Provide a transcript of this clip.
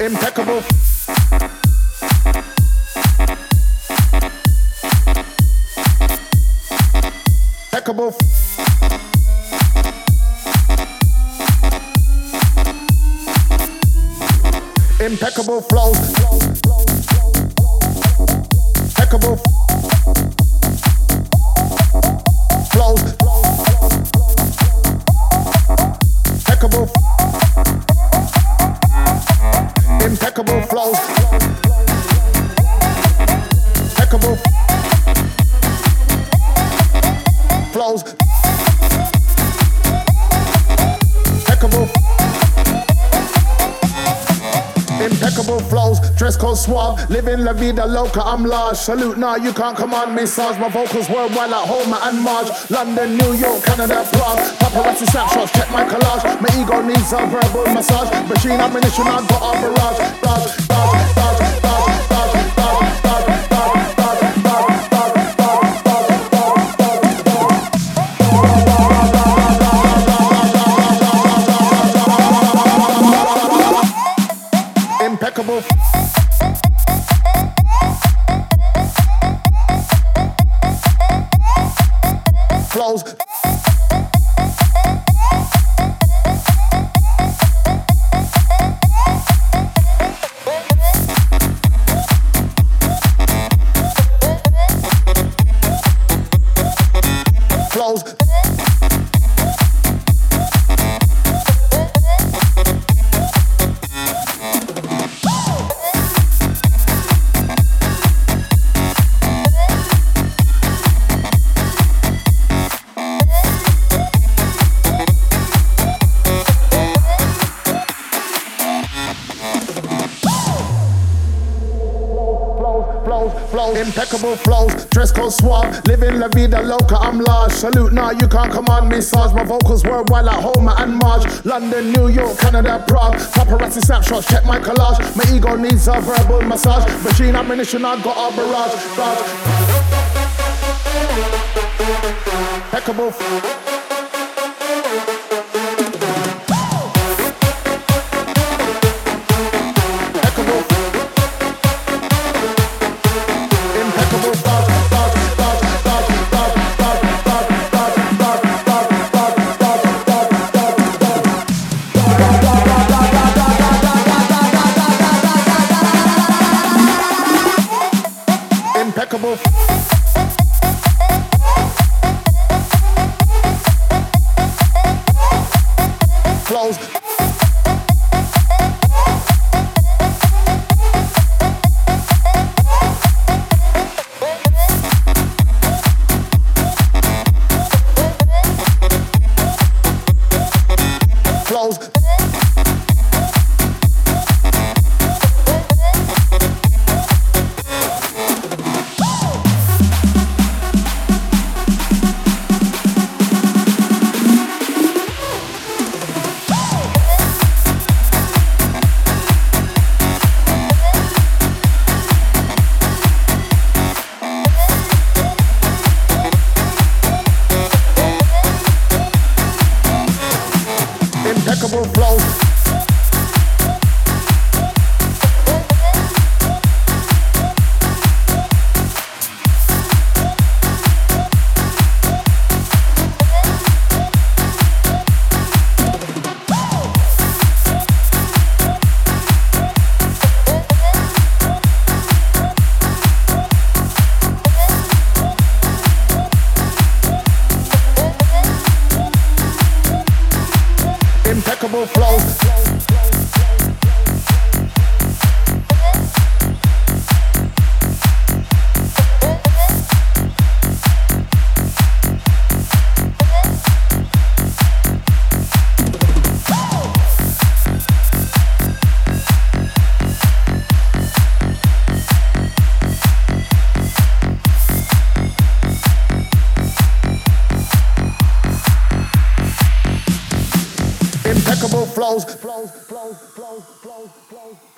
impeccable. Impeccable. Impeccable flows. Impeccable Impeccable flows, dress code suave, living la vida loca, I'm large. Salute now, you can't command me, Sarge. My vocals worldwide like Homer and Marge. London, New York, Canada, Prague. Paparazzi snapshots, check my collage. My ego needs a verbal massage. Machine ammunition, I've got a. Barrage, barrage, barrage, impeccable. Impeccable flows, dress code suave, living la vida loca, I'm large. Salute now, you can't command me, Sarge. My vocals worldwide like Homer and Marge. London, New York, Canada, Prague. Paparazzi snapshots, check my collage. My ego needs a verbal massage. Machine ammunition, I got a barrage. Impeccable. people. Flow, flow, flow, flow, flow. blows.